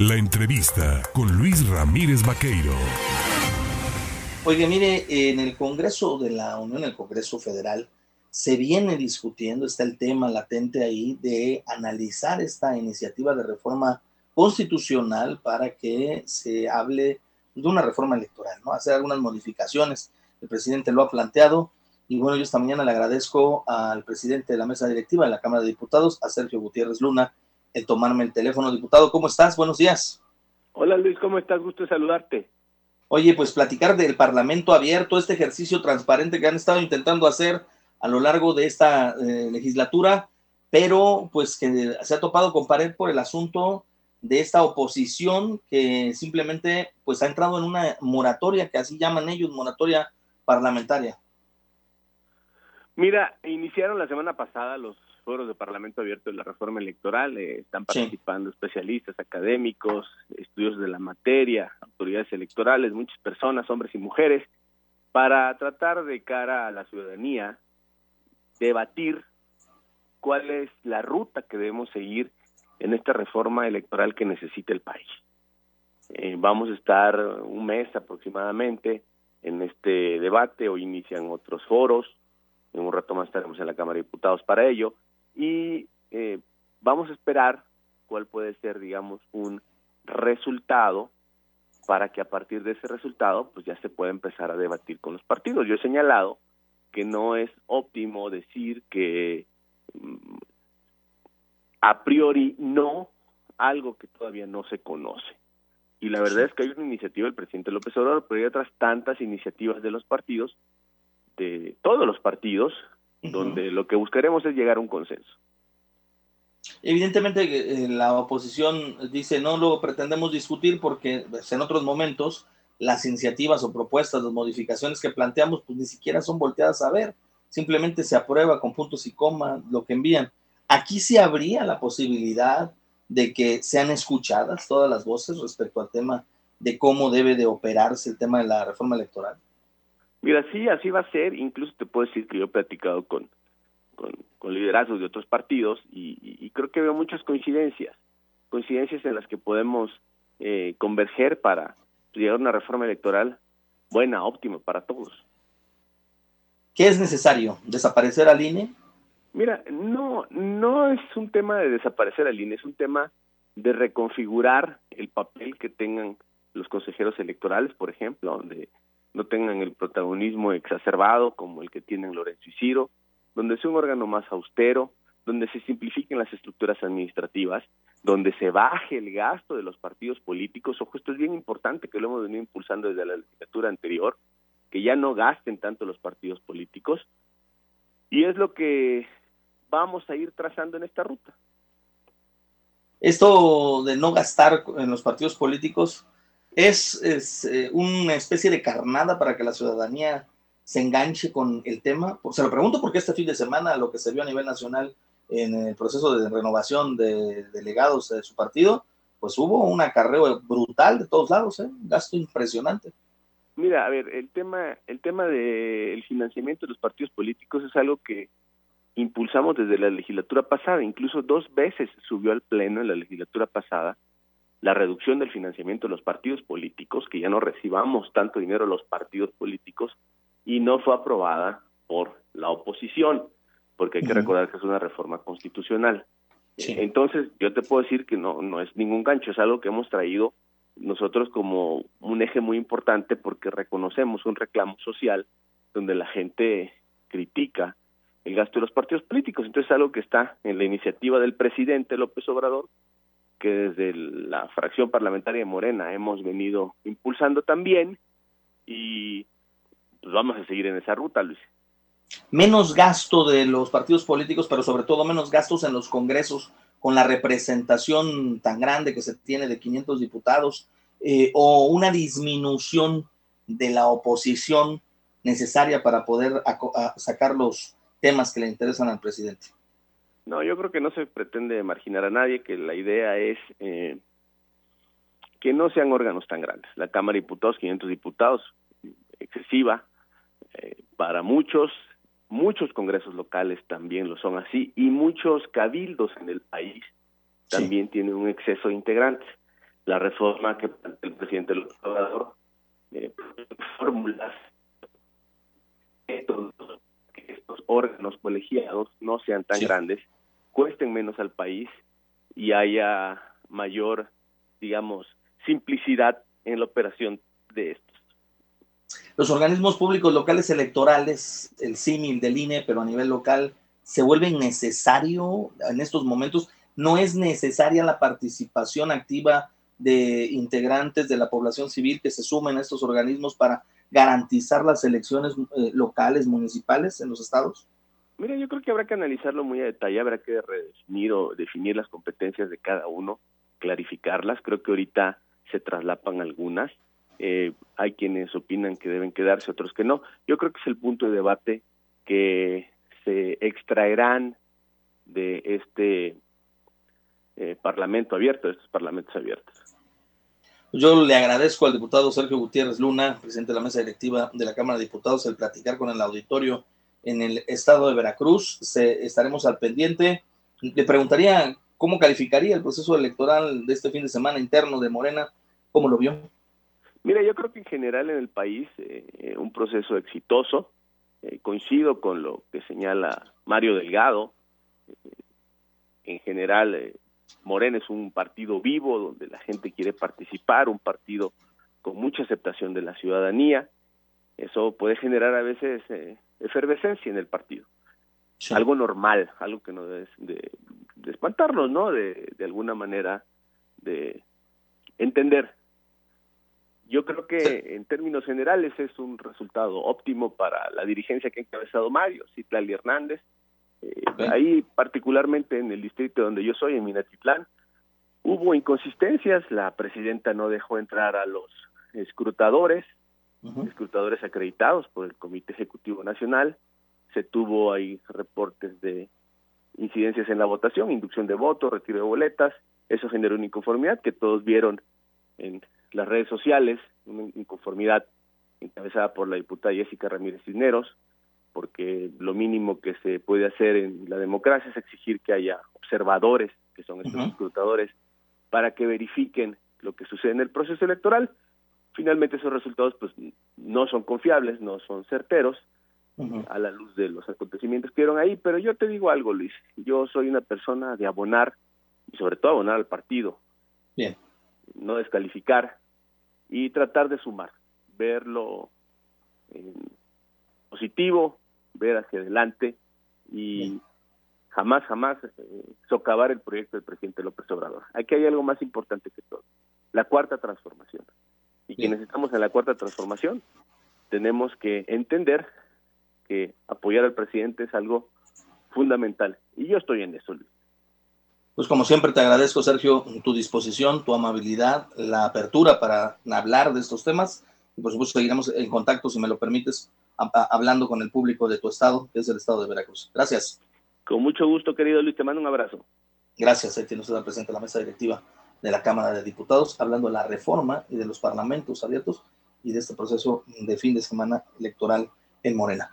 La entrevista con Luis Ramírez Vaqueiro. Oye, mire, en el Congreso de la Unión, el Congreso Federal, se viene discutiendo, está el tema latente ahí de analizar esta iniciativa de reforma constitucional para que se hable de una reforma electoral, ¿no? Hacer algunas modificaciones. El presidente lo ha planteado y bueno, yo esta mañana le agradezco al presidente de la mesa directiva de la Cámara de Diputados, a Sergio Gutiérrez Luna, el tomarme el teléfono. Diputado, ¿cómo estás? Buenos días. Hola Luis, ¿cómo estás? Gusto saludarte. Oye, pues platicar del Parlamento abierto, este ejercicio transparente que han estado intentando hacer a lo largo de esta eh, legislatura, pero pues que se ha topado con pared por el asunto de esta oposición que simplemente pues ha entrado en una moratoria, que así llaman ellos, moratoria parlamentaria. Mira, iniciaron la semana pasada los foros de Parlamento Abierto de la Reforma Electoral. Eh, están participando especialistas, académicos, estudios de la materia, autoridades electorales, muchas personas, hombres y mujeres, para tratar de cara a la ciudadanía debatir cuál es la ruta que debemos seguir en esta reforma electoral que necesita el país. Eh, vamos a estar un mes aproximadamente en este debate, hoy inician otros foros, en un rato más estaremos en la Cámara de Diputados para ello, y eh, vamos a esperar cuál puede ser, digamos, un resultado para que a partir de ese resultado, pues ya se pueda empezar a debatir con los partidos. Yo he señalado que no es óptimo decir que mm, a priori no algo que todavía no se conoce. Y la verdad es que hay una iniciativa del presidente López Obrador, pero hay otras tantas iniciativas de los partidos, de todos los partidos, donde lo que buscaremos es llegar a un consenso. Evidentemente eh, la oposición dice no lo pretendemos discutir porque pues, en otros momentos las iniciativas o propuestas, las modificaciones que planteamos, pues ni siquiera son volteadas a ver, simplemente se aprueba con puntos y coma lo que envían. Aquí sí habría la posibilidad de que sean escuchadas todas las voces respecto al tema de cómo debe de operarse el tema de la reforma electoral. Mira, sí, así va a ser. Incluso te puedo decir que yo he platicado con, con, liderazgos de otros partidos y, creo que veo muchas coincidencias, coincidencias en las que podemos eh, converger para llegar a una reforma electoral buena, óptima para todos. ¿Qué es necesario? ¿Desaparecer al INE? Mira, no, no es un tema de desaparecer al INE, es un tema de reconfigurar el papel que tengan los consejeros electorales, por ejemplo, donde no tengan el protagonismo exacerbado como el que tienen Lorenzo y Ciro, donde sea un órgano más austero, donde se simplifiquen las estructuras administrativas, donde se baje el gasto de los partidos políticos. Ojo, esto es bien importante que lo hemos venido impulsando desde la legislatura anterior, que ya no gasten tanto los partidos políticos. Y es lo que vamos a ir trazando en esta ruta. Esto de no gastar en los partidos políticos es, eh, una especie de carnada para que la ciudadanía se enganche con el tema. Se lo pregunto porque este fin de semana lo que se vio a nivel nacional en el proceso de renovación de delegados de su partido, pues hubo un acarreo brutal de todos lados, ¿eh? un gasto impresionante. Mira, a ver, el tema, el tema del financiamiento de los partidos políticos es algo que impulsamos desde la legislatura pasada, incluso dos veces subió al pleno en la legislatura pasada la reducción del financiamiento de los partidos políticos, que ya no recibamos tanto dinero los partidos políticos, y no fue aprobada por la oposición porque hay que recordar que es una reforma constitucional. Entonces, yo te puedo decir que no, no es ningún gancho, es algo que hemos traído nosotros como un eje muy importante porque reconocemos un reclamo social donde la gente critica el gasto de los partidos políticos. Entonces, es algo que está en la iniciativa del presidente López Obrador, que desde la fracción parlamentaria de Morena hemos venido impulsando también y pues vamos a seguir en esa ruta, Luis menos gasto de los partidos políticos, pero sobre todo menos gastos en los congresos con la representación tan grande que se tiene de 500 diputados, eh, o una disminución de la oposición necesaria para poder sacar los temas que le interesan al presidente. No, yo creo que no se pretende marginar a nadie, que la idea es eh, que no sean órganos tan grandes. La Cámara de Diputados, 500 diputados, excesiva eh, para muchos, Muchos congresos locales también lo son así y muchos cabildos en el país también tienen un exceso de integrantes. la reforma que el presidente López Obrador, eh, fórmulas estos órganos colegiados no sean tan grandes, cuesten menos al país y haya mayor, digamos, simplicidad en la operación de estos. Los organismos públicos locales electorales, el símil del INE, pero a nivel local, se vuelven necesario en estos momentos. No es necesaria la participación activa de integrantes de la población civil que se sumen a estos organismos para garantizar las elecciones eh, locales, municipales en los estados? Mira, yo creo que habrá que analizarlo muy a detalle, habrá que redefinir o definir las competencias de cada uno, clarificarlas. Creo que ahorita se traslapan algunas. Eh, hay quienes opinan que deben quedarse, otros que no. Yo creo que es el punto de debate que se extraerán de este eh, parlamento abierto, de estos parlamentos abiertos. Yo le agradezco al diputado Sergio Gutiérrez Luna, presidente de la mesa directiva de la Cámara de Diputados, el platicar con el auditorio en el estado de Veracruz. Se, estaremos al pendiente. Le preguntaría cómo calificaría el proceso electoral de este fin de semana interno de Morena. ¿Cómo lo vio? Mira, yo creo que en general en el país eh, un proceso exitoso. Eh, coincido con lo que señala Mario Delgado. Eh, en general, Morena es un partido vivo donde la gente quiere participar, un partido con mucha aceptación de la ciudadanía. Eso puede generar a veces eh, efervescencia en el partido. Algo normal, algo que no debe de, espantarnos, ¿no? De, de alguna manera de entender. Yo creo que en términos generales es un resultado óptimo para la dirigencia que ha encabezado Mario, Citlali Hernández, eh, ahí, particularmente en el distrito donde yo soy, en Minatitlán, hubo inconsistencias. La presidenta no dejó entrar a los escrutadores, escrutadores acreditados por el Comité Ejecutivo Nacional. Se tuvo ahí reportes de incidencias en la votación, inducción de votos, retiro de boletas. Eso generó una inconformidad que todos vieron en las redes sociales, una inconformidad encabezada por la diputada Jessica Ramírez Cisneros, porque lo mínimo que se puede hacer en la democracia es exigir que haya observadores, que son estos escrutadores, para que verifiquen lo que sucede en el proceso electoral. Finalmente esos resultados pues no son confiables, no son certeros a la luz de los acontecimientos que dieron ahí, pero yo te digo algo, Luis, yo soy una persona de abonar y sobre todo abonar al partido. Bien. No descalificar y tratar de sumar, verlo en positivo, ver hacia adelante y jamás, jamás eh, socavar el proyecto del presidente López Obrador. Aquí hay algo más importante que todo, la cuarta transformación. Y quienes estamos en la cuarta transformación, tenemos que entender que apoyar al presidente es algo fundamental. Y yo estoy en eso, Luis. Pues como siempre te agradezco, Sergio, tu disposición, tu amabilidad, la apertura para hablar de estos temas. Y por supuesto seguiremos en contacto, si me lo permites, hablando con el público de tu estado, que es el estado de Veracruz. Gracias. Con mucho gusto, querido Luis, te mando un abrazo. Gracias, ahí tiene usted presente la mesa directiva de la Cámara de Diputados, hablando de la reforma y de los parlamentos abiertos y de este proceso de fin de semana electoral en Morena.